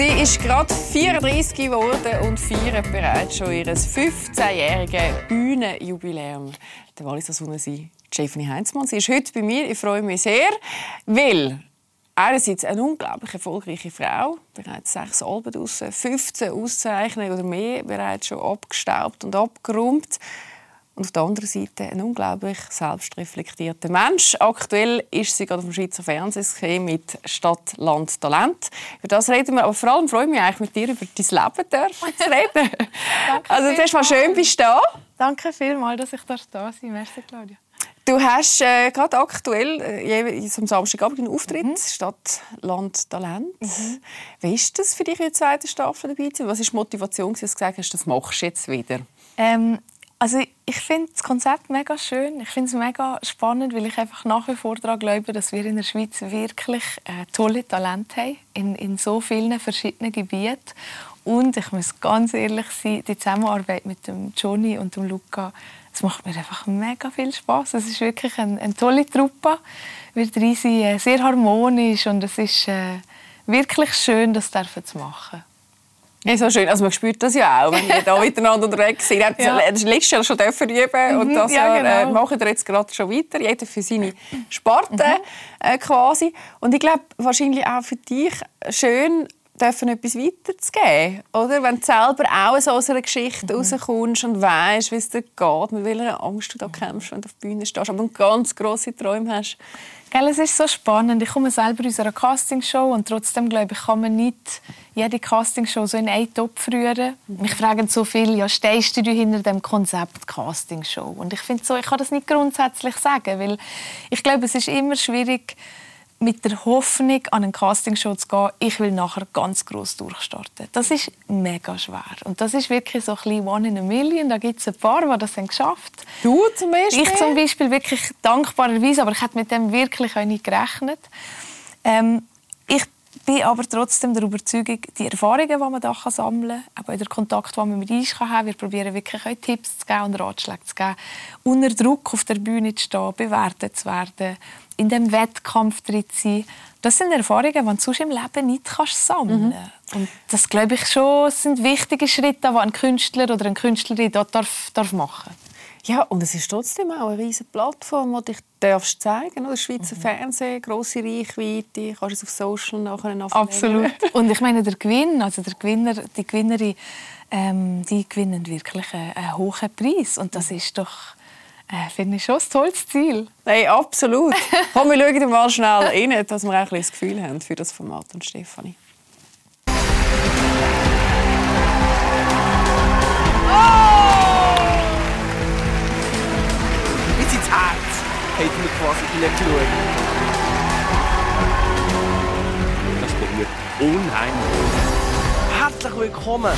Sie ist gerade 34 geworden und feiert bereits schon ihr 15-jähriges Bühnenjubiläum. Der Walliser Sonne sie, Stephanie Heinzmann. Sie ist heute bei mir. Ich freue mich sehr, weil einerseits eine unglaublich erfolgreiche Frau, bereits sechs Alben draussen, 15 Auszeichnungen oder mehr bereits schon abgestaubt und abgeräumt. Und auf der anderen Seite ein unglaublich selbstreflektierter Mensch. Aktuell ist sie gerade auf dem Schweizer Fernsehen mit Stadt, Land, Talent. Über das reden wir, aber vor allem freue ich mich eigentlich mit dir über dein Leben dürfen zu reden. Also zuerst mal schön bist du da. Danke vielmals, dass ich da sein Merci, Claudia. Du hast äh, gerade aktuell äh, am Samstagabend einen Auftritt mhm. Stadt, Land, Talent. Mhm. Wie ist das für dich in der zweiten Staffel dabei? Was war die Motivation, dass du gesagt hast, das machst du jetzt wieder? Ähm, also ich finde das Konzept mega schön. Ich finde es mega spannend, weil ich einfach nach wie vor daran glaube, dass wir in der Schweiz wirklich äh, tolle Talente haben in, in so vielen verschiedenen Gebieten. Und ich muss ganz ehrlich sein, die Zusammenarbeit mit dem Johnny und dem Luca, es macht mir einfach mega viel Spaß. Es ist wirklich eine, eine tolle Truppe, wird riesig, äh, sehr harmonisch und es ist äh, wirklich schön, das zu machen. Ja, so schön. Also man spürt das ja auch, wenn wir da miteinander unterwegs sind. Ja. Das letztes Jahr schon dürfen üben und mhm, das ja, genau. äh, machen wir jetzt gerade schon weiter. Jeder für seine Sparte mhm. äh, quasi. Und ich glaube, wahrscheinlich auch für dich schön, dürfen etwas weiterzugeben, oder? Wenn du selber auch aus einer Geschichte mhm. rauskommst und weißt, wie es dir geht, mit welcher Angst du da kämpfst, wenn du auf der Bühne stehst, aber ganz grosse Träume hast. Gell, es ist so spannend. Ich komme selber aus einer Castingshow und trotzdem glaube ich, kann man nicht jede Castingshow so in einen Topf rühren. Mich fragen so viele, ja, stehst du hinter dem Konzept Castingshow? Und ich finde so, ich kann das nicht grundsätzlich sagen, weil ich glaube, es ist immer schwierig, mit der Hoffnung an einen Castingshow zu gehen, ich will nachher ganz groß durchstarten. Das ist mega schwer. Und das ist wirklich so ein bisschen one in a million. Da gibt es ein paar, die das haben geschafft Du zum Beispiel? Ich zum Beispiel wirklich dankbarerweise, aber ich hätte mit dem wirklich auch nicht gerechnet. Ähm, ich bin aber trotzdem der Überzeugung, die Erfahrungen, die man da sammeln kann, aber auch der Kontakt, den man mit uns haben kann, wir probieren wirklich auch Tipps zu geben und Ratschläge zu geben, unter Druck auf der Bühne zu stehen, bewertet zu werden, in dem Wettkampf drin zu sein. Das sind Erfahrungen, die du sonst im Leben nicht kannst sammeln kannst. Mhm. Und das glaube ich schon sind wichtige Schritte, die ein Künstler oder eine Künstlerin dort darf, darf machen ja, und es ist trotzdem auch eine riesige Plattform, die dich darfst zeigen darfst. Schweizer mhm. Fernsehen, grosse Reichweite, kannst es auf Social nachher Absolut. und ich meine, der Gewinn, also der Gewinner, die Gewinnerin, ähm, die gewinnen wirklich einen, einen hohen Preis. Und das ist doch äh, finde ich schon ein tolles Ziel. Hey, absolut. Komm, wir schauen mal schnell rein, dass wir auch ein das Gefühl haben für das Format und Stefanie. Quasi hineingeschaut. Das berührt unheimlich. Herzlich willkommen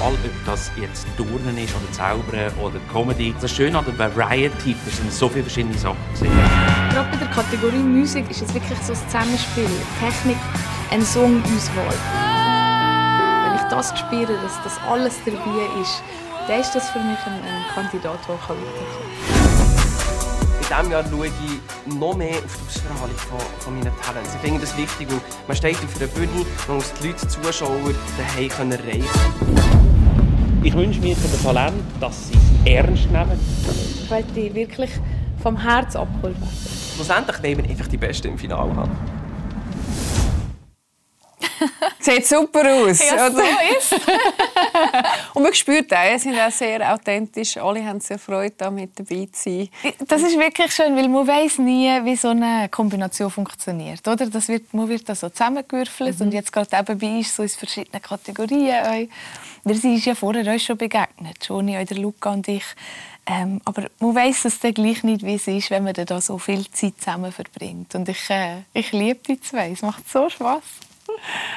egal ob das jetzt Turnen ist oder Zaubern oder Comedy. Das Schöne an der Variety, das sind so viele verschiedene Sachen. Gerade bei der Kategorie Musik ist es wirklich so ein Zusammenspiel. Technik, ein Songauswahl. Wenn ich das spüre, dass das alles dabei ist, dann ist das für mich ein, ein Kandidat, der weiterkommen kann diesem Jahr schaue ich noch mehr auf die Ausstrahlung von, von meinen Talents. Ich finde das wichtig, weil man steht auf einer Bühne, man muss die Leute, die Zuschauer daheim erreichen können. Ich wünsche mir von den Talenten, dass sie es ernst nehmen. Ich möchte die wirklich vom Herz abholen. Schlussendlich wollen wir einfach die Besten im Finale haben. Sieht super aus. Ja, so ist Und man spürt auch, sie sind auch sehr authentisch. Alle haben sehr Freude, da mit dabei zu sein. Das ist wirklich schön, weil man weiß nie, wie so eine Kombination funktioniert. Oder? Das wird, man wird da so zusammengewürfelt mhm. und jetzt gerade eben bei uns so in verschiedenen Kategorien. Wir sind ja vorher auch schon begegnet, Joni, oder Luca und ich. Ähm, aber man weiß es dann gleich nicht, wie es ist, wenn man da so viel Zeit zusammen verbringt. Und ich, äh, ich liebe die zwei. Es macht so Spaß.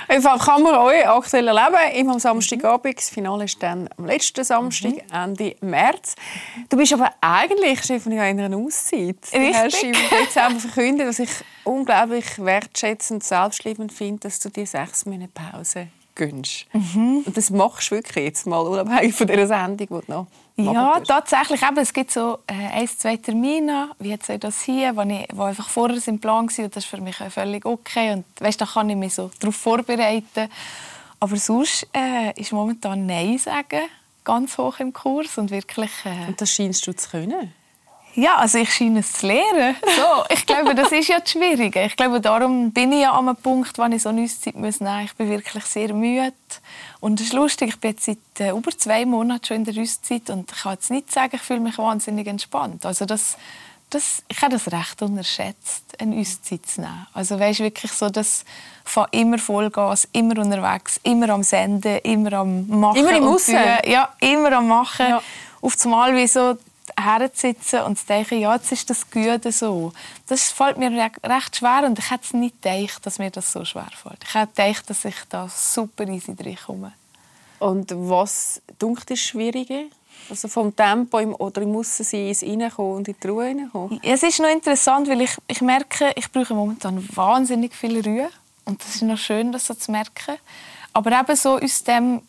Einfach kann man euch aktuell erleben. Immer am Samstagabend. Das Finale ist dann am letzten Samstag, mhm. Ende März. Du bist aber eigentlich, Stefanie, in einer Auszeit. Richtig. Du hast im Dezember verkündet, dass ich unglaublich wertschätzend und selbstliebend finde, dass du dir sechs Monate Pause gönnst. Und das machst du wirklich jetzt mal, unabhängig von dieser Sendung, die du noch Ja, tatsächlich. Eben, es gibt so äh, ein, zwei Termine, wie jetzt auch das hier, wo, ich, wo einfach vorher im Plan war. Und das ist für mich auch völlig okay. Und weißt, da kann ich mich so darauf vorbereiten. Aber sonst äh, ist momentan Nein sagen ganz hoch im Kurs und wirklich... Äh, Und das scheinst du zu können. Ja, also ich scheine es zu lernen. So, ich glaube, das ist ja das Schwierige. Ich glaube, darum bin ich ja an einem Punkt, wo ich so eine Auszeit muss nehmen muss. Ich bin wirklich sehr müde. Und es ist lustig, ich bin jetzt seit äh, über zwei Monaten schon in der Auszeit und ich kann jetzt nicht sagen, ich fühle mich wahnsinnig entspannt. Also das, das, ich habe das recht unterschätzt, eine Auszeit zu nehmen. Also weißt, wirklich so, dass von immer Vollgas, immer unterwegs, immer am Senden, immer am Machen. Immer im Aussen. Ja, immer am Machen. Ja. Auf einmal wie so herzusitzen und zu denken, ja, jetzt ist das Gute so. Das fällt mir re- recht schwer und ich hätte es nicht gedacht, dass mir das so schwer fällt. Ich hätte gedacht, dass ich da super easy reinkomme. Und was dunkt ist schwieriger? Also vom Tempo im, oder im Aussensein ins Reinkommen und in die Ruhe reinkommen? Es ist noch interessant, weil ich, ich merke, ich brauche momentan wahnsinnig viel Ruhe. Und das ist noch schön, das so zu merken. Aber eben so aus dem,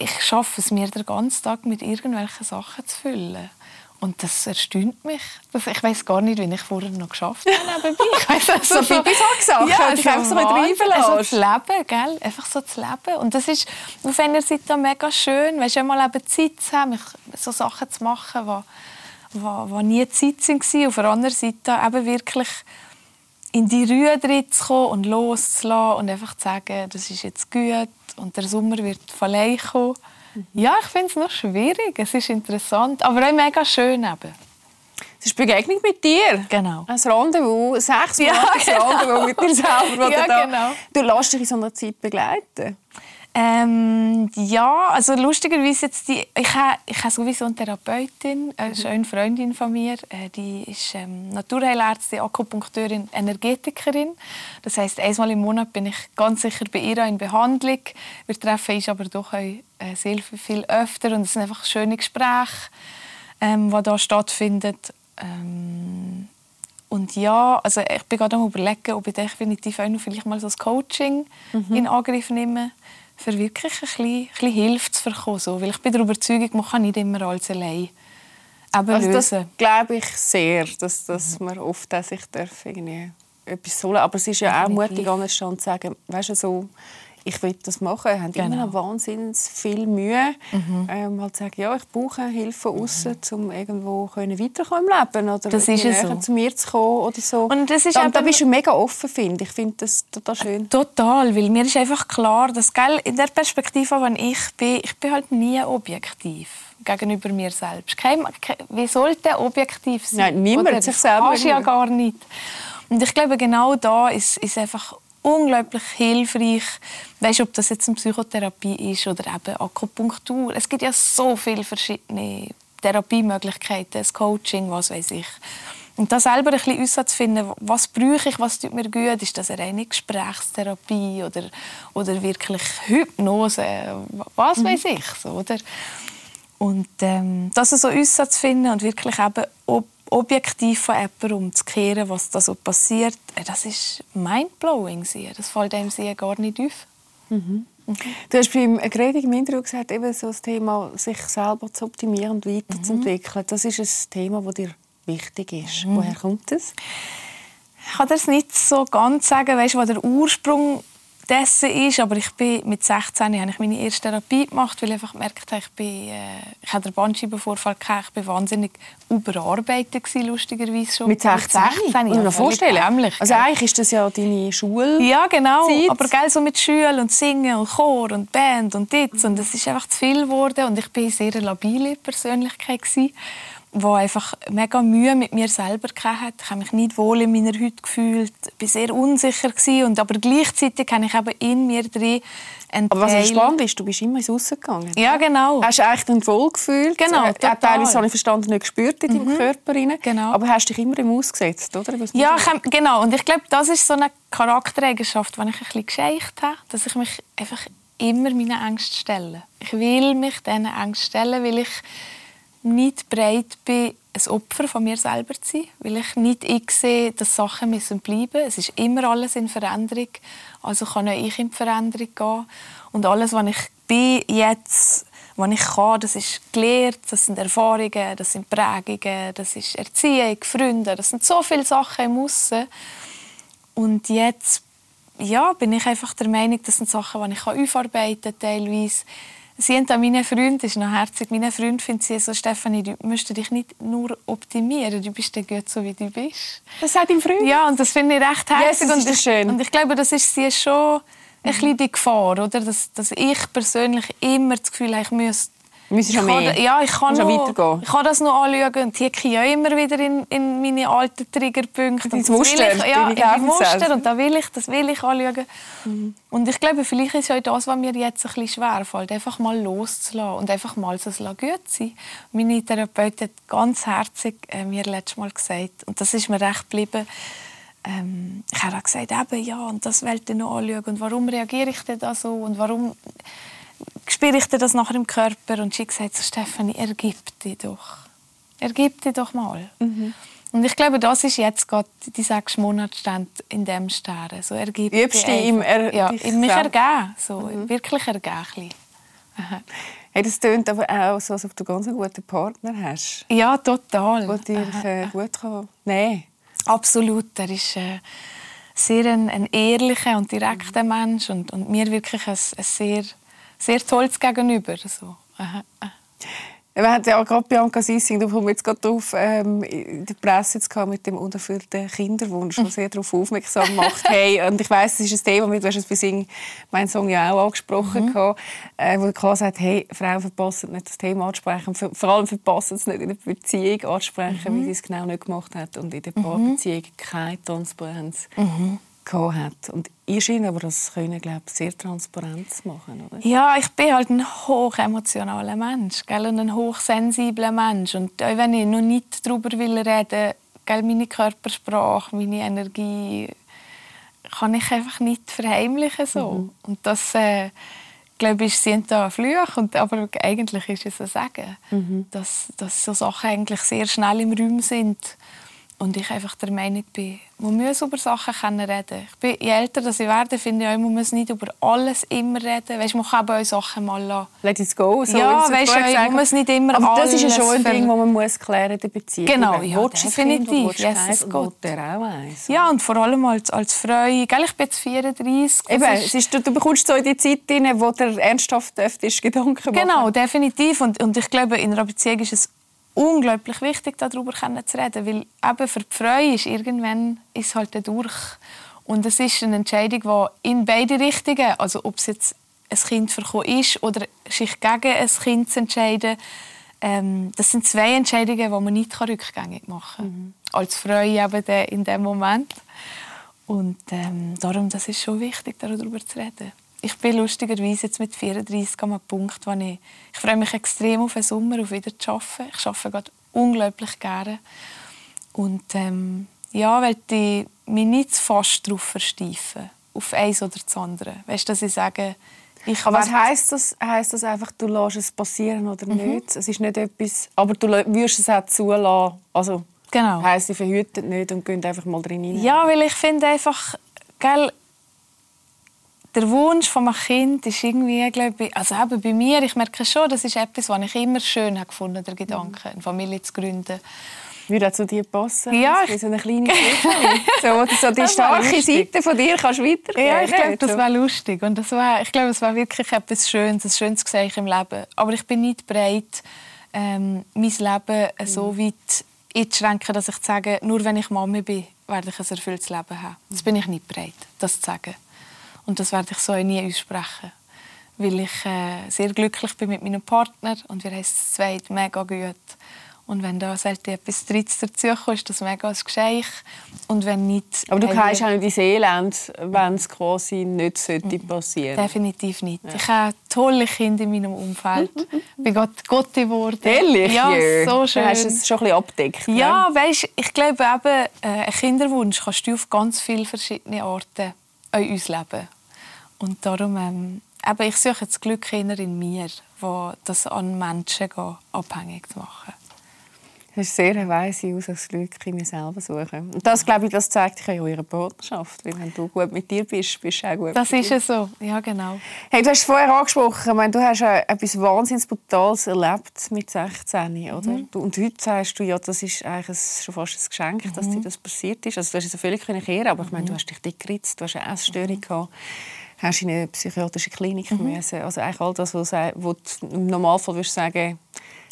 ich schaffe es mir den ganzen Tag mit irgendwelchen Sachen zu füllen. Und das erstaunt mich. Das, ich weiß gar nicht, wie ich vorher noch geschafft habe nebenbei. Ich weiss, also So Pipi-Sack-Sachen, die dich einfach so mit reinlässt. Also das Leben, gell? Einfach so zu leben. Und das ist auf einer Seite mega schön, weißt, einmal eben Zeit zu haben, mich- so Sachen zu machen, die, die, die nie Zeit waren. Auf der anderen Seite eben wirklich in die Ruhe drin zu kommen und loszulassen und einfach zu sagen, das ist jetzt gut und der Sommer wird von allein kommen. Ja, ich finde es noch schwierig. Es ist interessant, aber auch mega schön eben. Es ist Begegnung mit dir. Genau. Ein Rendezvous, sechs Ja, Monate ein genau. Rendezvous mit dir selber. Ja, du, genau. du lässt dich in so einer Zeit begleiten. Ähm, ja, also lustigerweise jetzt die, ich habe ich habe sowieso eine Therapeutin, eine schöne Freundin von mir, äh, die ist ähm, Naturheilärztin, Akupunkteurin, Energetikerin. Das heißt, einmal im Monat bin ich ganz sicher bei ihr in Behandlung. Wir treffen uns aber doch auch, äh, sehr viel, öfter und es sind einfach schöne Gespräche, ähm, die da stattfinden. Ähm, und ja, also ich bin gerade am überlegen, ob ich definitiv auch noch vielleicht mal so das Coaching in Angriff nehme, für wirklich ein bisschen, ein bisschen Hilfe zu bekommen. So. Weil ich bin der Überzeugung, man kann nicht immer alles allein eben Also das glaube ich sehr, dass, dass man oft auch sich darf irgendwie etwas holen Aber es ist ja auch mutig, anstehen zu sagen, weißt du, so, ich will das machen. Wir haben immer Genau. noch wahnsinnig viel Mühe. Ähm, halt zu sagen, ja, ich brauche Hilfe außen, um irgendwo können weiterkommen im Leben oder Das ist so. zu mir zu kommen oder so. Und das ist da, da bist du mega offen, finde ich. Finde das total schön. Total, weil mir ist einfach klar, dass gell, in der Perspektive, wenn ich bin, ich bin halt nie objektiv gegenüber mir selbst. Kein, ke- wie sollte objektiv sein? Nein, niemand Oder? selber Kannst ja gar nicht. Und ich glaube, genau da ist, ist einfach unglaublich hilfreich. Weißt, ob das jetzt eine Psychotherapie ist oder eben Akupunktur. Es gibt ja so viele verschiedene Therapiemöglichkeiten, das Coaching, was weiß ich. Und da selber ein bisschen herauszufinden, was brauche ich, was tut mir gut, ist das eine reine Gesprächstherapie oder, oder wirklich Hypnose, was weiß ich. So, oder? Und ähm, das so herauszufinden und wirklich eben ob objektiv von jemandem umzukehren, was da so passiert, äh, das ist mindblowing. Das fällt einem sehr gar nicht auf. Du hast beim Gredig im Interview gesagt, eben so das Thema, sich selber zu optimieren und weiterzuentwickeln. Das ist ein Thema, das dir wichtig ist. Woher kommt das? Ich kann das nicht so ganz sagen, weißt, was der Ursprung dessen ist, aber ich bin mit 16 habe ich meine erste Therapie gemacht, weil ich einfach gemerkt habe, ich bin, äh, ich hatte einen Bandscheibenvorfall gehabt, ich bin wahnsinnig überarbeitet gewesen, lustigerweise schon. Mit 16? ja, Muss man völlig vorstellen. dämlich, also eigentlich ist das ja deine Schule. Ja, genau. Zeit. Aber gell, so mit Schule und Singen und Chor und Band und das. Und es ist einfach zu viel geworden. Und ich bin eine sehr labile Persönlichkeit gsi, die einfach mega Mühe mit mir selber hatte. Ich habe mich nicht wohl in meiner Haut gefühlt, bin sehr unsicher und aber gleichzeitig habe ich eben in mir drin einen Aber was Teil- ich spannend ist, du bist immer ins Aussen gegangen. Ja, genau. Hast du eigentlich den Wohlgefühl? Genau, Äh, total. Teilweise habe ich verstanden, nicht gespürt in deinem Körper. rein. Genau. Aber hast dich immer im Ausgesetzt, oder? Ja, ich genau. Und ich glaube, das ist so eine Charaktereigenschaft, die ich ein bisschen gescheicht habe, dass ich mich einfach immer meinen Ängsten stelle. Ich will mich diesen Ängsten stellen, weil ich nicht bereit bin, ein Opfer von mir selber zu sein, weil ich nicht ich sehe, dass Sachen müssen bleiben. Es ist immer alles in Veränderung, also kann auch ich in die Veränderung gehen. Und alles, was ich bin jetzt, was ich kann, das ist gelehrt, das sind Erfahrungen, das sind Prägungen, das ist Erziehung, Freunde, das sind so viele Sachen im Aussen. Und jetzt ja, bin ich einfach der Meinung, das sind Sachen, die ich aufarbeiten kann, teilweise Sie haben meinen Freund, ist noch herzig, meine Freund findet sie so, Stefanie, du musst dich nicht nur optimieren, du bist gut so, wie du bist. Das sagt dein Freund? Ja, und das finde ich recht herzig. Yes, und, ich, schön. und ich glaube, das ist sie schon ein bisschen die Gefahr, oder? Dass, dass ich persönlich immer das Gefühl habe, ich müsste Müssen schon mehr. ja, ich kann, noch, weitergehen. ich kann das noch anschauen und hier ich immer wieder in, in meine alten Triggerpunkte. Dein Muster, ich, ja, in Muster und da will ich, das will ich anschauen. Mhm. Und ich glaube, vielleicht ist ja das, was mir jetzt ein bisschen schwer fällt, einfach mal loszulassen und einfach mal so gut sein. Meine Therapeutin hat ganz herzig äh, mir letztes Mal gesagt, und das ist mir recht geblieben, ähm, ich habe gesagt, eben, ja, und das will ich noch anschauen und warum reagiere ich denn da so und warum spüre ich das nachher im Körper und sie sagt so, Stefanie, ergib dich doch. Ergib dich doch mal. Mhm. Und ich glaube, das ist jetzt gerade die sechs Monate in dem Stern. So ergib Übst dich im er ja, in mich ergeben. So, mhm. Wirklich ergeben. Hey, das klingt aber auch so, als ob du ganz einen guten Partner hast. Ja, total. Der dich äh, gut kann nehmen Absolut. Er ist äh, sehr ein, ein, ehrlicher und direkter mhm. Mensch und, und mir wirklich ein, ein sehr sehr tolles Gegenüber. So. Aha. Wir hatten ja gerade Bianca Sissing, da kommen wir jetzt gerade drauf, ähm, in der Presse jetzt mit dem unerfüllten Kinderwunsch, der sehr darauf aufmerksam macht. hey, und ich weiss, es ist ein Thema, du hast es bei Sing, mein Song ja auch angesprochen, mhm. Gehabt, äh, wo klar sagt, hey, Frauen verpassen nicht das Thema anzusprechen, vor allem verpassen es nicht in der Beziehung anzusprechen, mhm. wie sie es genau nicht gemacht hat und in der mhm. Paarbeziehung keine Transparenz. Mhm hat. Und ihr scheint aber das können, glaube ich, sehr transparent zu machen, oder? Ja, ich bin halt ein hochemotionaler Mensch gell? und ein hochsensibler Mensch. Und auch wenn ich noch nicht darüber will reden will, meine Körpersprache, meine Energie, kann ich einfach nicht verheimlichen. So. Mhm. Und das... Äh, glaube ich, sind da Flüche, und, aber eigentlich ist es ein Sagen, mhm. dass, dass so Sachen eigentlich sehr schnell im Raum sind und ich einfach der Meinung bin, man muss über Sachen können reden. Ich bin, je älter ich werde, finde ich auch, man muss nicht über alles immer reden. Weißt, man kann auch Sachen mal lassen. Let it go. So ja, weißt du, man muss nicht immer Aber das ist ja schon ein Ding, das man muss klären in der Beziehung. Genau, ja, definitiv. Yes, Gott. Der auch eins. Ja, und vor allem als, als Frau. Gell, ich bin jetzt 34. Eben, ist, ist, du, du bekommst so in die Zeit rein, wo der ernsthaft ist, Gedanken machen. Genau, definitiv. Und, und ich glaube, in einer Beziehung ist es unglaublich wichtig, darüber zu reden, weil eben für die Freude ist irgendwann ist halt durch. Und es ist eine Entscheidung, die in beide Richtungen, also ob es jetzt ein Kind verkommen ist oder sich gegen ein Kind zu entscheiden, ähm, das sind zwei Entscheidungen, die man nicht rückgängig machen kann. Mhm. Als Frau eben in dem Moment. Und ähm, darum, das ist schon wichtig, darüber zu reden ich bin lustigerweise jetzt mit 34 am Punkt, wo ich, ich freue mich extrem auf den Sommer, auf wieder zu arbeiten. Ich arbeite gerade unglaublich gerne. Und ähm, ja, weil ich mich nicht zu fast darauf versteifen, auf eins oder das andere. Weißt du, dass ich sage, ich aber was heisst das? Heisst das einfach, du lässt es passieren oder mhm. nicht? Es ist nicht etwas, aber du würdest es auch zulassen. Also, genau. heisst, sie verhüten nicht und gehen einfach mal drin rein. Ja, weil ich finde einfach, gell, der Wunsch von einem Kind ist irgendwie, glaube ich, also eben bei mir, ich merke schon, das ist etwas, was ich immer schön habe gefunden, der Gedanke, eine Familie zu gründen. Würde auch zu dir passen? Ja. So eine kleine so, so die starke Seite von dir kannst weitergeben. Ja, ich glaube, das wäre lustig. Und das wär, ich glaube, es wäre wirklich etwas Schönes, ein schönes Zeichen im Leben. Aber ich bin nicht bereit, ähm, mein Leben mhm. so weit einzuschränken, dass ich sage, nur wenn ich Mami bin, werde ich ein erfülltes Leben haben. Das bin ich nicht bereit, das zu sagen. Und das werde ich so nie aussprechen. Weil ich äh, sehr glücklich bin mit meinem Partner und wir haben es zweit mega gut. Und wenn da selten etwas Drittes dazukommt, ist das mega ein Geschenk. Und wenn nicht... Aber du kannst auch nicht in Elend, wenn es quasi nicht sollte mhm. passieren Definitiv nicht. Ja. Ich habe tolle Kinder in meinem Umfeld. ich bin gerade Gott geworden. Ehrlich? Ja, so schön. Du hast es schon ein bisschen abdeckt. Ja, ne? weißt, ich glaube eben, äh, einen Kinderwunsch kannst du auf ganz viele verschiedene Arten in uns leben. Und darum, ähm, eben, ich suche das Glück eher in mir, wo das an Menschen geht, abhängig zu machen. Das ist sehr eine weise Ausgangslücke, mir selber suchen. Und das, glaube ich, das zeigt sich ja in eurer Partnerschaft. Weil wenn du gut mit dir bist, bist du auch gut Das ist ja so, ja genau. Hey, du hast es vorher angesprochen, ich meine, du hast etwas wahnsinnig Brutales erlebt mit 16, oder? Du- Und heute sagst du, ja, das ist eigentlich schon fast ein Geschenk, dass dir das passiert ist. Also du hast es völlig können kehren, aber ich meine, du hast dich dick geritzt, du hast eine Essstörung gehabt, hast in eine psychiatrische Klinik müssen. Also eigentlich all das, was du du im Normalfall würdest sagen,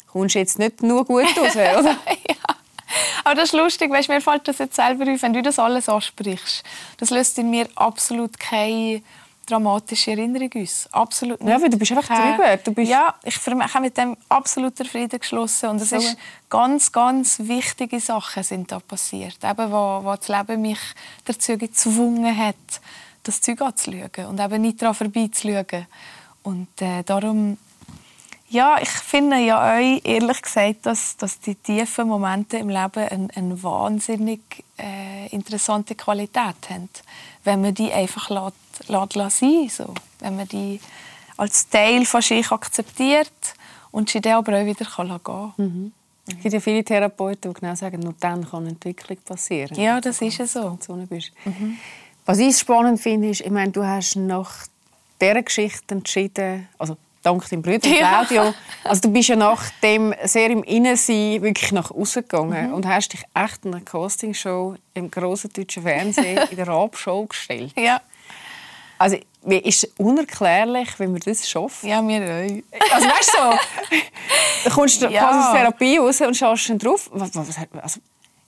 kommst du jetzt nicht nur gut raus, oder? Aber das ist lustig, weißt, mir fällt das jetzt selber auf, wenn du das alles ansprichst. Das löst in mir absolut keine dramatische Erinnerung aus. Absolut nicht. Ja, weil du bist einfach drüber. Du bist- ja, ich habe mit dem absoluter Frieden geschlossen. Und es So. ist ganz, ganz wichtige Sachen sind da passiert. Eben, wo, wo das Leben mich dazu gezwungen hat, das Zeug anzuschauen und eben nicht daran vorbeizuschauen. Und äh, darum ja, ich finde ja euch, ehrlich gesagt, dass, dass die tiefen Momente im Leben eine, eine wahnsinnig äh, interessante Qualität haben. Wenn man die einfach lässt, lässt, lässt sein so. Wenn man die als Teil von sich akzeptiert und sie dann aber auch wieder kann gehen Es gibt ja viele Therapeuten, die genau sagen, nur dann kann Entwicklung passieren. Ja, das ist ja so. Wenn du so bist. Was ich spannend finde, ist, ich meine, du hast nach dieser Geschichte entschieden, also dank deinem Bruder Ja. Claudio, also du bist ja nach dem sehr im Innensein wirklich nach außen gegangen und hast dich echt in einer Castingshow im grossen deutschen Fernsehen in der Rap-Show gestellt. Ja, Also mir ist es unerklärlich, wenn man das schafft. ja mir auch. Also weißt du so, du kommst Ja. quasi aus Therapie raus und schaust dann drauf. Was, was, also,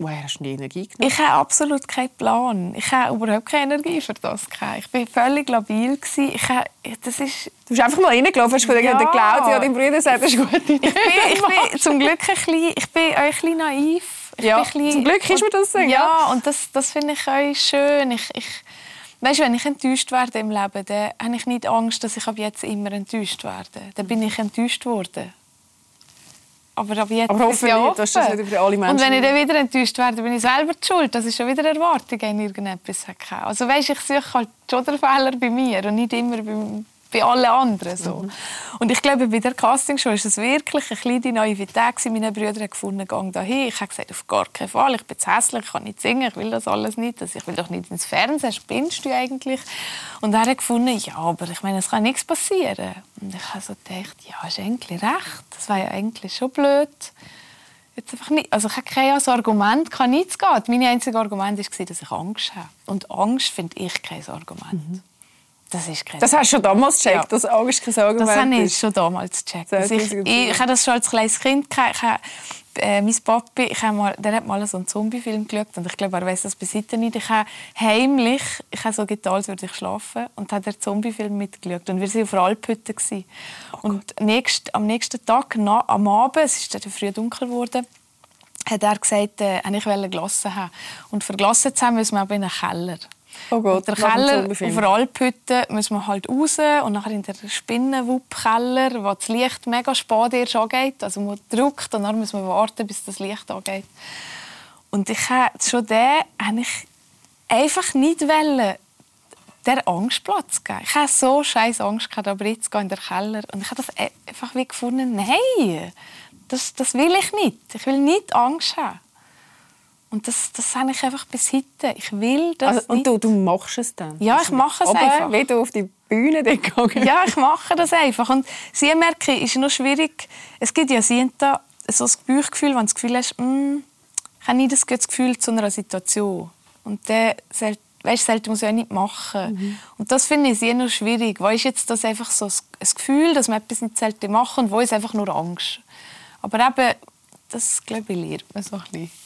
woher hast du die Energie genommen? Ich habe absolut keinen Plan. Ich habe überhaupt keine Energie für das. Ich war völlig labil. Ich habe, das ist Du bist einfach mal reingelaufen, hast gedacht, Ja. der Claudia, dein Bruder, sagt, das ist gut. ich bin, ich bin zum Glück ein bisschen, ich bin auch ein bisschen naiv. Ich Ja, bisschen- zum Glück ist mir das so, Ja, und das, das finde ich auch schön. Ich, ich, weißt, wenn ich enttäuscht werde im Leben, dann habe ich nicht Angst, dass ich ab jetzt immer enttäuscht werde. Dann bin ich enttäuscht worden. Aber ab jetzt Aber ist es ja hoffentlich tust du das offen. nicht für alle Menschen. Und wenn ich dann wieder enttäuscht werde, bin ich selber die schuld. Das ist schon wieder Erwartung in irgendetwas. Also weißt, ich suche halt schon den Fehler bei mir und nicht immer bei, bei allen anderen. So. Und ich glaube, bei der Castingshow war es wirklich eine kleine Naivität. Meine Brüder haben gefunden, gang dahin. Ich habe gesagt, auf gar keinen Fall. Ich bin zu hässlich, ich kann nicht singen, ich will das alles nicht. Also ich will doch nicht ins Fernsehen, spinnst du eigentlich? Und er hat gefunden, ja, aber ich meine, es kann nichts passieren. Und ich habe so gedacht, ja, ist eigentlich recht. Das war ja eigentlich schon blöd. Jetzt einfach nicht. Also ich habe kein also Argument, kann nichts gehen. Mein einziges Argument war, dass ich Angst habe. Und Angst finde ich kein Argument. Das ist das hast du schon damals gecheckt, Ja. dass Angst kein Argument das habe ich schon damals gecheckt. Also ich, ich, ich habe das schon als kleines Kind gehabt. Ich habe, äh, mein Papi, ich habe mal, der hat mal so einen Zombie-Film geschaut und ich glaube, er weiß das bis heute nicht. Ich habe heimlich, ich habe so getan, als würde ich schlafen und habe den Zombie-Film mitgeschaut und wir waren auf Alphütte. gewesen. und nächst, am nächsten Tag, na, am Abend, es ist dann früh dunkel geworden, hat er gesagt, äh, ich wollte Glasse haben. Und für Glasse zu haben, müssen wir aber in einen Keller. Oh Gott, der Keller, auf der Alphütte, müssen wir halt raus und nachher in der Spinnenwupp-Keller, wo das Licht mega spät erst angeht. Also man drückt und dann müssen wir warten, bis das Licht angeht. Und ich habe schon den habe ich einfach nicht wollen, der Angstplatz geben. Ich hatte so scheiß Angst gehabt, aber jetzt in den Keller. Und ich habe das e- einfach wie gefunden, nein, das, das will ich nicht. Ich will nicht Angst haben. Und das, das habe ich einfach bis heute. Ich will das Also, und du, du machst es dann? Ja, ich mache es Aber einfach. wie du auf die Bühne gegangen Ja, ich mache das einfach. Und sie merke, ist noch schwierig. Es gibt ja sie da so das Bauchgefühl, wenn du das Gefühl hast, mm, ich habe nicht das Gefühl zu einer Situation. Und der soll- weißt, sollte man es ja nicht machen. Und das finde ich sehr noch schwierig. Wo ist jetzt das einfach so ein Gefühl, dass man etwas nicht sollte machen und wo ist einfach nur Angst? Aber eben, das glaube ich, lernt man so ein bisschen.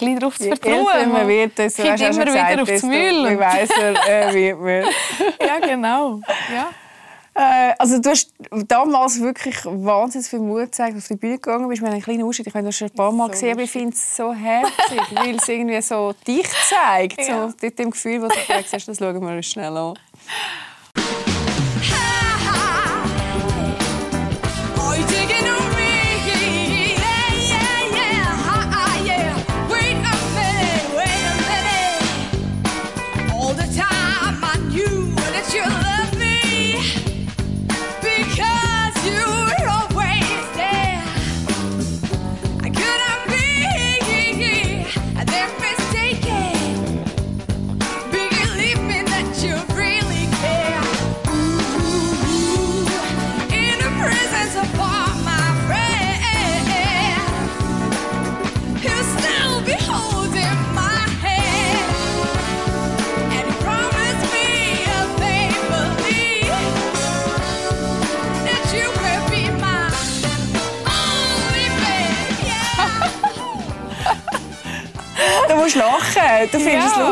Ein bisschen darauf zu vertrauen. älter man wird, hast du ja immer schon wieder gesagt, aufs Müll. Wie weiser äh, wird man. ja, genau. Ja. Äh, also du hast damals wirklich wahnsinnig viel Mut gezeigt, auf die Bühne gegangen bist. Haben einen kleinen Ausschnitt, ich habe das schon ein paar Mal gesehen, aber ich finde es so herzig, weil es irgendwie so dich zeigt, Ja. so mit dem Gefühl, das du gesagt hast, das schauen wir uns schnell an.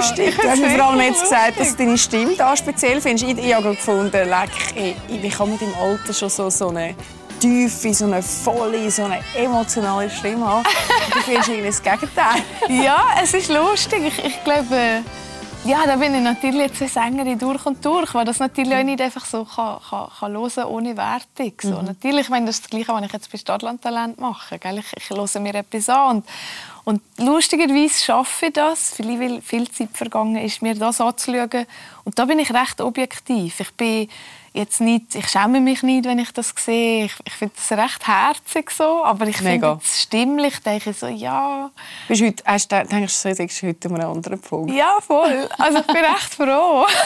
Lustig. Du hast mir vor allem jetzt gesagt, dass du deine Stimme da speziell findest. Ich, ich habe gefunden, leck, ey, wie kann man im Alter schon so, so eine tiefe, so eine volle, so eine emotionale Stimme haben? Du findest irgendwie das Gegenteil. Ja, es ist lustig. Ich, ich glaube, ja, da bin ich natürlich jetzt eine Sängerin durch und durch, weil das natürlich auch nicht einfach so kann, kann, kann hören ohne Wertung. So. Natürlich, ich meine, das ist das Gleiche, was ich jetzt bei Stadtland Talent mache. Gell? Ich, ich höre mir etwas an und, und lustigerweise schaffe ich das, vielleicht weil viel Zeit vergangen ist, mir das anzuschauen. Und da bin ich recht objektiv. Ich bin jetzt nicht, ich schäme mich nicht, wenn ich das sehe. Ich, ich finde das recht herzig so, aber ich finde es stimmlich, denke ich so, ja, Bist du heute, hast du, denkst du, du heute an einem anderen Punkt? ja, voll. Also ich bin recht froh.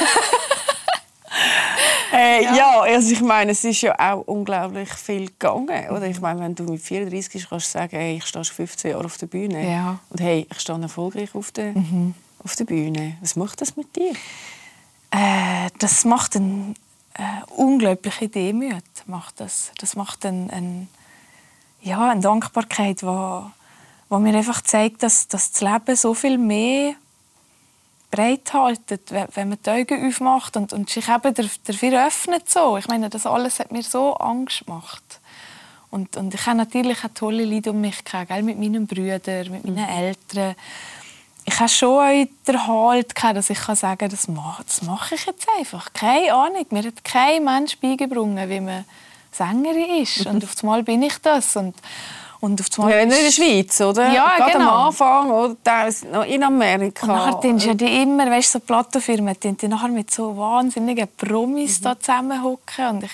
Äh, ja. also ich meine, es ist ja auch unglaublich viel gegangen. Oder? Ich meine, wenn du mit 34 bist, kannst du sagen, hey, ich stehe schon 15 Jahre auf der Bühne. Ja. Mhm. Und hey, ich stehe erfolgreich auf der, auf der Bühne. Was macht das mit dir? Äh, das macht eine äh, unglaubliche Demut. Macht das. das macht ein, ein, ja, eine Dankbarkeit, die wo, wo mir einfach zeigt, dass, dass das Leben so viel mehr bereithaltet, wenn man die Augen aufmacht und, und sich eben dafür öffnet. So. Ich meine, das alles hat mir so Angst gemacht. Und, und ich habe natürlich auch tolle Leute um mich gehabt, gell? mit meinen Brüdern, mit meinen Eltern. Ich habe schon auch den Halt gehabt, dass ich kann sagen kann, das mache, das mache ich jetzt einfach. Keine Ahnung. Mir hat kein Mensch beigebracht, wie man Sängerin ist. Und auf einmal bin ich das. Und, und auf Ja, nicht in der Schweiz, oder? Ja, Gerade genau. am Anfang, oder? noch in Amerika. Und nachher tun ja die immer, weißt du, so Plattenfirmen, die die nachher mit so wahnsinnigen Promis da zusammenhocken. Und ich,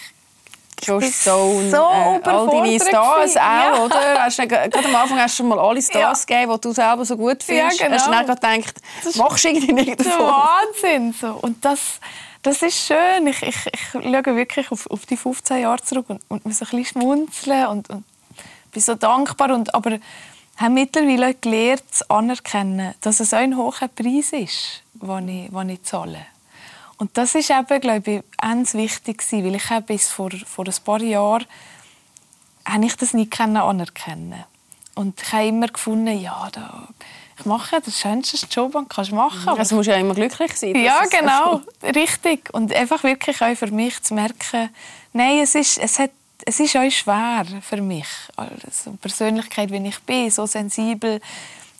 Josh Stone, so äh, all deine Stars gewesen. auch, Ja. oder? Hast du, gerade am Anfang hast du schon mal alle Stars gegeben, die du selber so gut findest. Ja, genau. Hast du dann gedacht, machst du irgendwie nicht davon? Wahnsinn. So. Und das, das ist schön. Ich, ich, ich schaue wirklich auf, auf die 15 Jahre zurück und, und muss ein bisschen schmunzeln und, und bin so dankbar. Und, aber habe mittlerweile gelernt, zu anerkennen, dass es auch ein hoher Preis ist, den ich, den ich zahle. Und das ist eben, glaube ich, ganz wichtig gewesen, weil ich habe bis vor, vor ein paar Jahren habe ich das nicht anerkennen und ich habe immer gefunden, ja, da, ich mache den schönsten Job, den du kannst machen kannst. Also musst du ja immer glücklich sein. Ja, genau, richtig. Und einfach wirklich auch für mich zu merken, nein, es ist, es hat, es ist auch schwer für mich. Also eine Persönlichkeit, wie ich bin, so sensibel,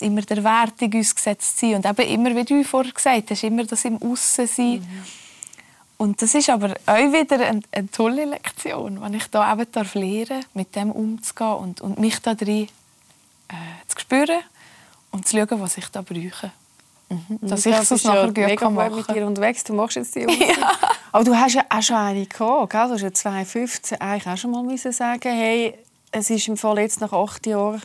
immer der Wertung ausgesetzt zu sein und eben immer, wie du vorher gesagt hast, immer das im Aussen sein. Und das ist aber auch wieder eine, eine tolle Lektion, wenn ich da eben darf lernen mit dem umzugehen und, und mich da drin äh, zu spüren und zu schauen, was ich da brauche. Dass ich Ja, es bist nachher ja gut mega machen mit dir unterwegs. Du machst jetzt die Umsetzung. Aber du hast ja auch schon eine gehabt, gell? Du hast ja 2015 eigentlich auch schon mal müssen sagen, hey, es ist im Fall jetzt nach acht Jahren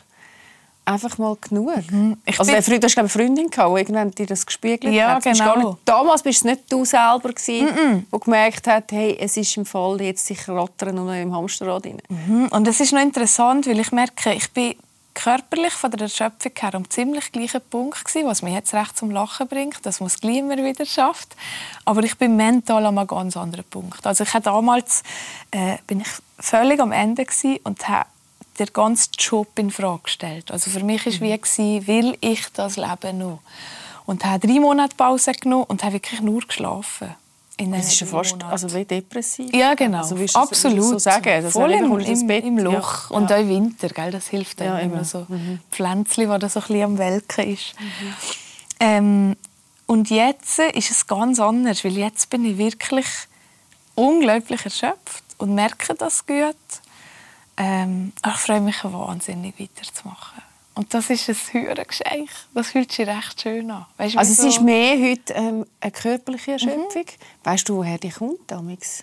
einfach mal genug. Mhm. Ich also bin- der Freund, du hast eine Freundin gehabt, die irgendwann dir das gespiegelt Ja, hat. Genau. Nicht, damals bist es nicht du selber gewesen, der gemerkt hat, hey, es ist im Fall jetzt sich rattern und im Hamsterrad rein. Mhm. Und es ist noch interessant, weil ich merke, ich bin körperlich von der Erschöpfung her am ziemlich gleichen Punkt gewesen, was mich jetzt recht zum Lachen bringt, dass man es gleich immer wieder schafft. Aber ich bin mental an einem ganz anderen Punkt. Also ich habe damals äh, bin ich völlig am Ende gewesen und habe den ganzen Job in Frage gestellt. Also für mich ist wie gewesen, will ich das Leben noch? Und habe drei Monate Pause genommen und habe wirklich nur geschlafen. Das ist ja fast also wie depressiv. Ja, genau. Also, Absolut. so sagen. Das Voll im, im, im Ja. Loch. Und Ja. auch Winter, gell? das hilft Ja, immer so. Mhm. Pflänzchen, das da so ein bisschen am Welken ist. Ähm, und jetzt ist es ganz anders, weil jetzt bin ich wirklich unglaublich erschöpft und merke das gut. Ähm, ich freue mich wahnsinnig weiterzumachen. Und das ist ein höheres Geschenk. Das fühlt sich recht schön an. Weißt Also es so- ist mehr heute ähm, eine körperliche Erschöpfung. Weißt du, woher die kommt damals?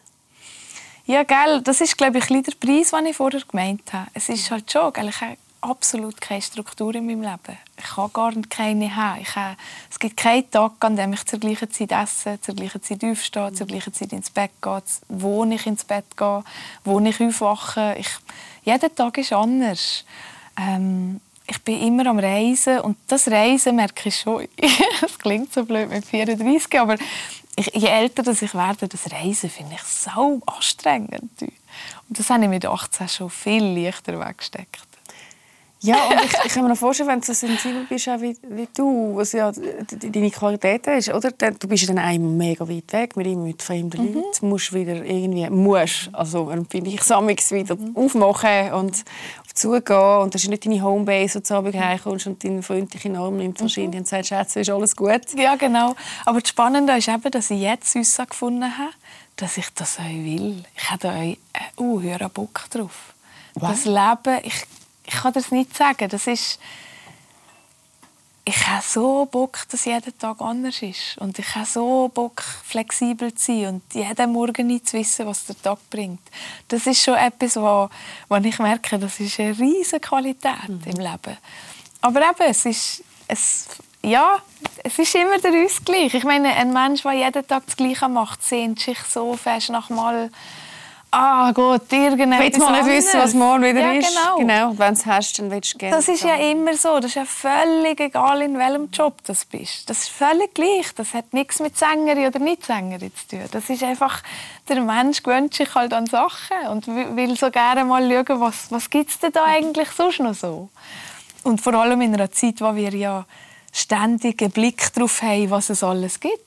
Ja, gell, das ist glaube ich ein der Preis, den ich vorher gemeint habe. Es ist halt schon, gell, ich habe absolut keine Struktur in meinem Leben. Ich kann gar keine haben. Ich habe, es gibt keinen Tag, an dem ich zur gleichen Zeit esse, zur gleichen Zeit aufstehe, zur gleichen Zeit ins Bett gehe, wo ich ins Bett gehe, wo ich aufwache. Ich, jeder Tag ist anders. Ähm, bin immer am Reisen und das Reisen merke ich schon. Es klingt so blöd mit 34, aber ich, je älter dass ich werde, das Reisen finde ich so anstrengend. Und das habe ich mit 18 schon viel leichter weggesteckt. Ja, und ich, ich kann mir noch vorstellen, wenn du so sensibel bist, auch wie, wie du, was ja deine Qualität ist, oder? Du bist ja dann einmal mega weit weg mit mit fremden Mhm. Leuten, musst wieder irgendwie, musst, also finde ich, sammelst wieder Mhm. aufmachen und zugehen und das ist nicht deine Homebase, wo du zu Abend heimkommst und deinen freundlichen Arm nimmt Mhm. wahrscheinlich und sagt, Schätze, ist alles gut. Ja, genau. Aber das Spannende ist eben, dass ich jetzt herausgefunden habe, dass ich das euch will. Ich habe euch äh, uh, Bock drauf. Das Leben, ich, ich kann das nicht sagen. Das ist, ich habe so Bock, dass jeder Tag anders ist. Und ich habe so Bock, flexibel zu sein und jeden Morgen nicht zu wissen, was der Tag bringt. Das ist schon etwas, wo, wo ich merke, das ist eine riesige Qualität im Leben. Aber eben, es ist, es, ja, es ist immer der Ausgleich. Ich meine, ein Mensch, der jeden Tag das Gleiche macht, sehnt sich so fest nach mal ah gut, irgendetwas Willst mal nicht wissen, was morgen wieder ja, ist? Genau. genau. Wenn es hast, dann willst du gerne. Das ist ja immer so. Das ist ja völlig egal, in welchem Job du bist. Das ist völlig gleich. Das hat nichts mit Sängerin oder nicht Sängerin zu tun. Das ist einfach, der Mensch gewöhnt sich halt an Sachen und wi- will so gerne mal schauen, was, was gibt es denn da eigentlich sonst noch so. Und vor allem in einer Zeit, wo wir ja ständig einen Blick darauf haben, was es alles gibt.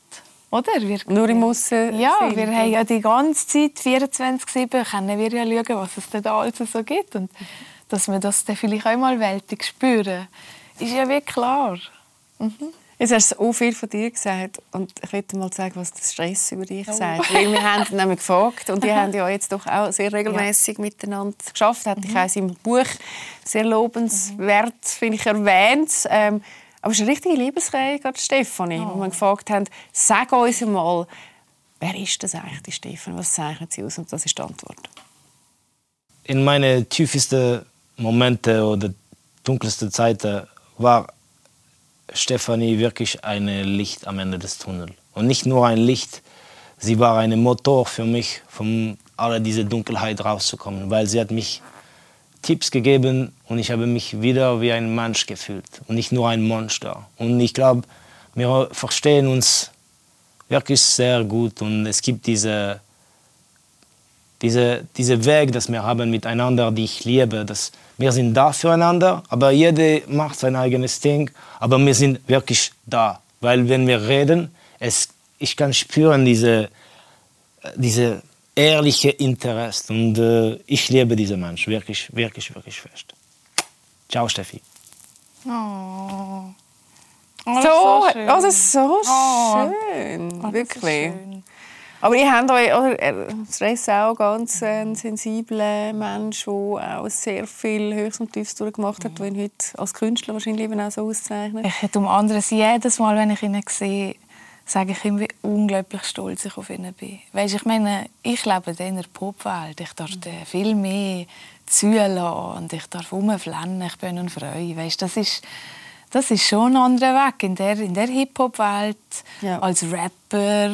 Oder? Wir, Nur im Aussen. ja, sind. wir haben ja die ganze Zeit, 24-7, können wir ja schauen, was es denn da alles so gibt. Und dass wir das dann vielleicht auch mal weltig spüren, ist ja wie klar. Jetzt hast du auch viel von dir gesagt und ich möchte mal sagen, was der Stress über dich sagt. Weil wir haben ihn nämlich gefragt und die haben ja jetzt doch auch sehr regelmäßig miteinander geschafft. Hat ich auch in seinem Buch sehr lobenswert, finde ich, erwähnt. Ähm, aber es ist eine richtige Liebesreihe, gerade Stefanie, wo wir gefragt haben, sag uns mal, wer ist das eigentlich, die Stefanie? Was zeichnet sie aus? Und das ist die Antwort. in meine tiefsten Momente oder dunkelsten Zeiten war Stefanie wirklich ein Licht am Ende des Tunnels. Und nicht nur ein Licht, sie war ein Motor für mich, von all dieser Dunkelheit rauszukommen, weil sie hat mich Tipps gegeben und ich habe mich wieder wie ein Mensch gefühlt und nicht nur ein Monster. Und ich glaube, wir verstehen uns wirklich sehr gut und es gibt diese diese, diese Weg, das wir haben miteinander, die ich liebe, dass wir sind da füreinander, aber jeder macht sein eigenes Ding, aber wir sind wirklich da, weil wenn wir reden, es, ich kann spüren diese, diese ehrliche Interesse und äh, ich liebe diesen Mensch wirklich, wirklich, wirklich fest. Ciao Steffi. Oh. So, schön. oh, das ist so Oh. schön, Oh, ist wirklich. schön. Aber ihr habt euch, oder, äh, Stress auch ganz äh, ein sensibler Mensch, der auch sehr viel Höchst und Tiefs durchgemacht hat, den heute als Künstler wahrscheinlich eben auch so auszeichnet. Ich hätte um anderes jedes Mal, wenn ich ihn sehe, sage ich ihm, wie unglaublich stolz ich auf ihn bin. Weißt, ich meine, ich lebe in einer Popwelt. Ich darf den viel mehr zulassen und ich darf rumflennen. Ich bin eine Frau. Weißt, das ist das ist schon ein anderer Weg in der, in der Hip-Hop-Welt Ja. als Rapper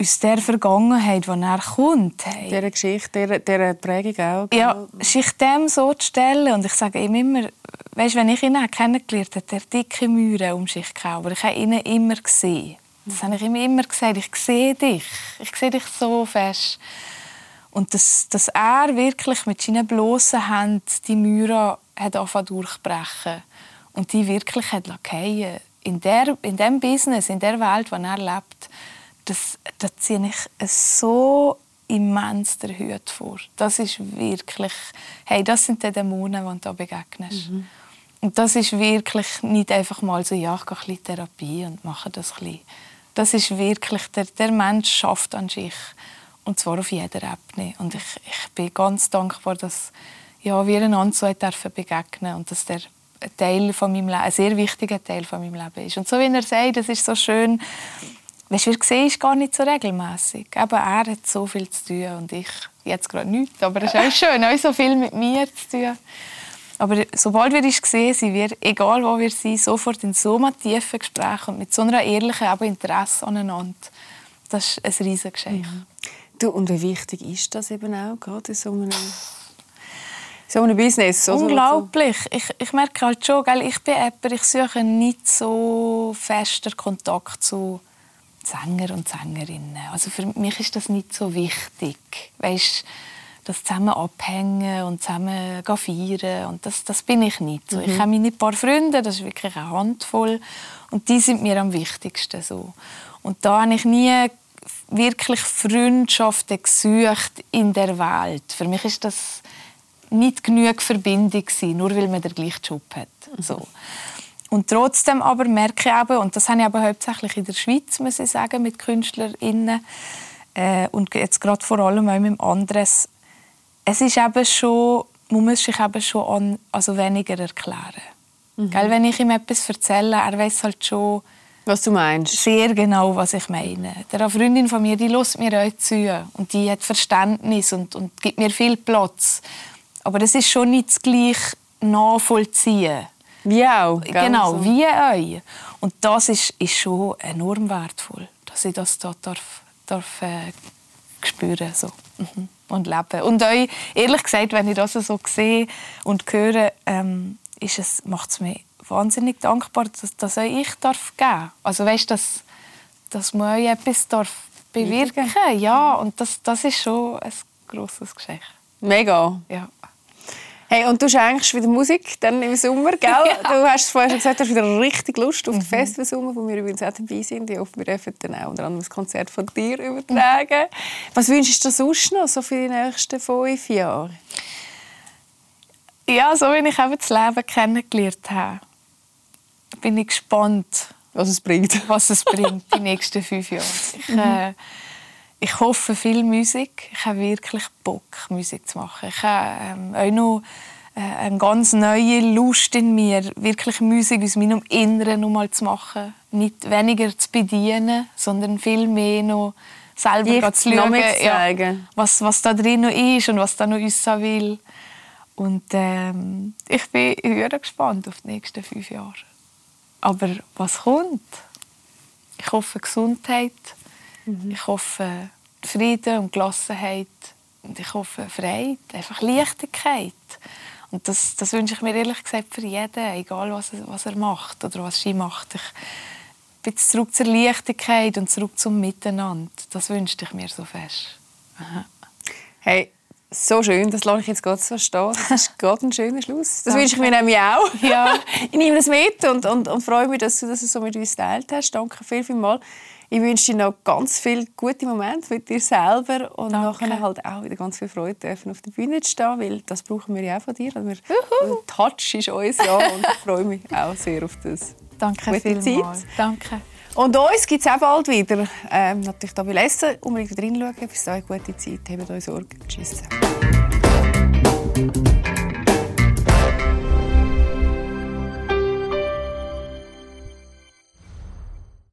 aus der Vergangenheit, wo er kommt. Hey. Dieser Geschichte, dieser, dieser Prägung auch. Ja, sich dem so zu stellen. Und ich sage ihm immer, weißt, wenn ich ihn kennengelernt habe, hat er dicke Mühe um sich gehabt. Aber ich habe ihn immer gesehen. Das habe ich ihm immer gesagt. Ich sehe dich. Ich sehe dich so fest. Und dass, dass er wirklich mit seinen bloßen Händen die Mühe hat durchbrechen und die wirklich hat fallen in der in dem Business, in der Welt, in der er lebt, das, da ziehe ich so immens der Hut vor. Das ist wirklich, hey, das sind die Dämonen, die du da begegnest. Und das ist wirklich nicht einfach mal so, ja, ich gehe ein bisschen Therapie und mache das ein bisschen. Das ist wirklich, der, der Mensch schafft an sich. Und zwar auf jeder Ebene. Und ich, ich bin ganz dankbar, dass ja, wir einander so dürfen begegnen und dass der ein Teil von meinem Leben, ein sehr wichtiger Teil von meinem Leben ist. Und so wie er sagt, das ist so schön, weißt, wir sehen es gar nicht so regelmäßig. Aber er hat so viel zu tun und ich jetzt gerade nichts. Aber es ist auch schön, auch so viel mit mir zu tun. Aber sobald wir uns sehen, sind wir, egal wo wir sind, sofort in so einem tiefen Gespräch und mit so einer ehrlichen aber Interesse aneinander. Das ist ein riesiges Geschenk. Du, und wie wichtig ist das eben auch, gerade in so einem, so einem Business? oder? Unglaublich. Ich, ich merke halt schon, gell, ich bin jemand, ich suche nicht so fester Kontakt zu Sänger und Sängerinnen. Also für mich ist das nicht so wichtig. Weißt, das zusammen abhängen und zusammen feiern. Und das, das bin ich nicht. So. Ich habe meine paar Freunde, das ist wirklich eine Handvoll. Und die sind mir am wichtigsten. So. Und da habe ich nie wirklich Freundschaften gesucht in der Welt. Für mich ist das nicht genug Verbindung gewesen, nur weil man den gleichen Job hat. So. Und trotzdem aber merke ich eben, und das habe ich aber hauptsächlich in der Schweiz, muss ich sagen, mit KünstlerInnen, äh, und jetzt gerade vor allem auch mit dem Andres, es ist eben schon, man muss sich eben schon an, also weniger erklären. Gell, wenn ich ihm etwas erzähle, er weiß halt schon Was du meinst. sehr genau, was ich meine. Der eine Freundin von mir, die lässt mir auch zu und die hat Verständnis und, und gibt mir viel Platz. Aber das ist schon nicht das gleiche Nachvollziehen. Wie auch. Genau, So. wie euch. Und das ist, ist schon enorm wertvoll, dass ich das da darf, darf äh, spüren so. Mhm. Und leben. Und euch, ehrlich gesagt, wenn ich das so sehe und höre, ähm, ist es, macht es mich wahnsinnig dankbar, dass, dass euch ich darf geben. Also weißt, dass, dass man euch etwas darf bewirken. Ja, und das, das ist schon ein grosses Geschenk. Mega. Ja. Hey, und du schenkst wieder Musik dann im Sommer, gell? Du hast vorher schon gesagt, du hast wieder richtig Lust auf den Festivalsommer, wo wir übrigens auch dabei sind. Ich hoffe, wir dürfen dann auch unter anderem ein Konzert von dir übertragen. Was wünschst du sonst noch so für die nächsten fünf Jahre? ja, so wie ich eben das Leben kennengelernt habe, bin ich gespannt, Was es bringt. was es bringt die nächsten fünf Jahre. Ich, äh, ich hoffe viel Musik. Ich habe wirklich Bock, Musik zu machen. Ich habe ähm, auch noch äh, eine ganz neue Lust in mir, wirklich Musik aus meinem Inneren noch mal zu machen. Nicht weniger zu bedienen, sondern viel mehr noch selber zu schauen, zeigen. was, was da drin noch ist und was da noch uns will. Und ähm, ich bin sehr gespannt auf die nächsten fünf Jahre. Aber was kommt? Ich hoffe Gesundheit. Ich hoffe Frieden und Gelassenheit. Und ich hoffe Freiheit, einfach Leichtigkeit. Und das, das wünsche ich mir ehrlich gesagt für jeden, egal was er, was er macht oder was sie macht. Ich bin zurück zur Leichtigkeit und zurück zum Miteinander. Das wünschte ich mir so fest. Hey, so schön, das lasse ich jetzt gerade so stehen. Das ist gerade ein schöner Schluss. Das wünsche ich mir nämlich auch. Ja. Ich nehme das mit und, und, und freue mich, dass du das so mit uns geteilt hast. Danke viel, viel mal. Ich wünsche dir noch ganz viele gute Momente mit dir selber und Danke. nachher halt auch wieder ganz viel Freude dürfen, auf der Bühne zu stehen, weil das brauchen wir ja auch von dir. Also wir, Touch ist uns ja und ich freue mich auch sehr auf das. Danke Gute vielmals. Zeit. Danke. Und uns gibt es auch bald wieder. Ähm, natürlich da bei Essen. Unbedingt wieder reinschauen. Bis dahin gute Zeit. Habt euch Sorge. Tschüss.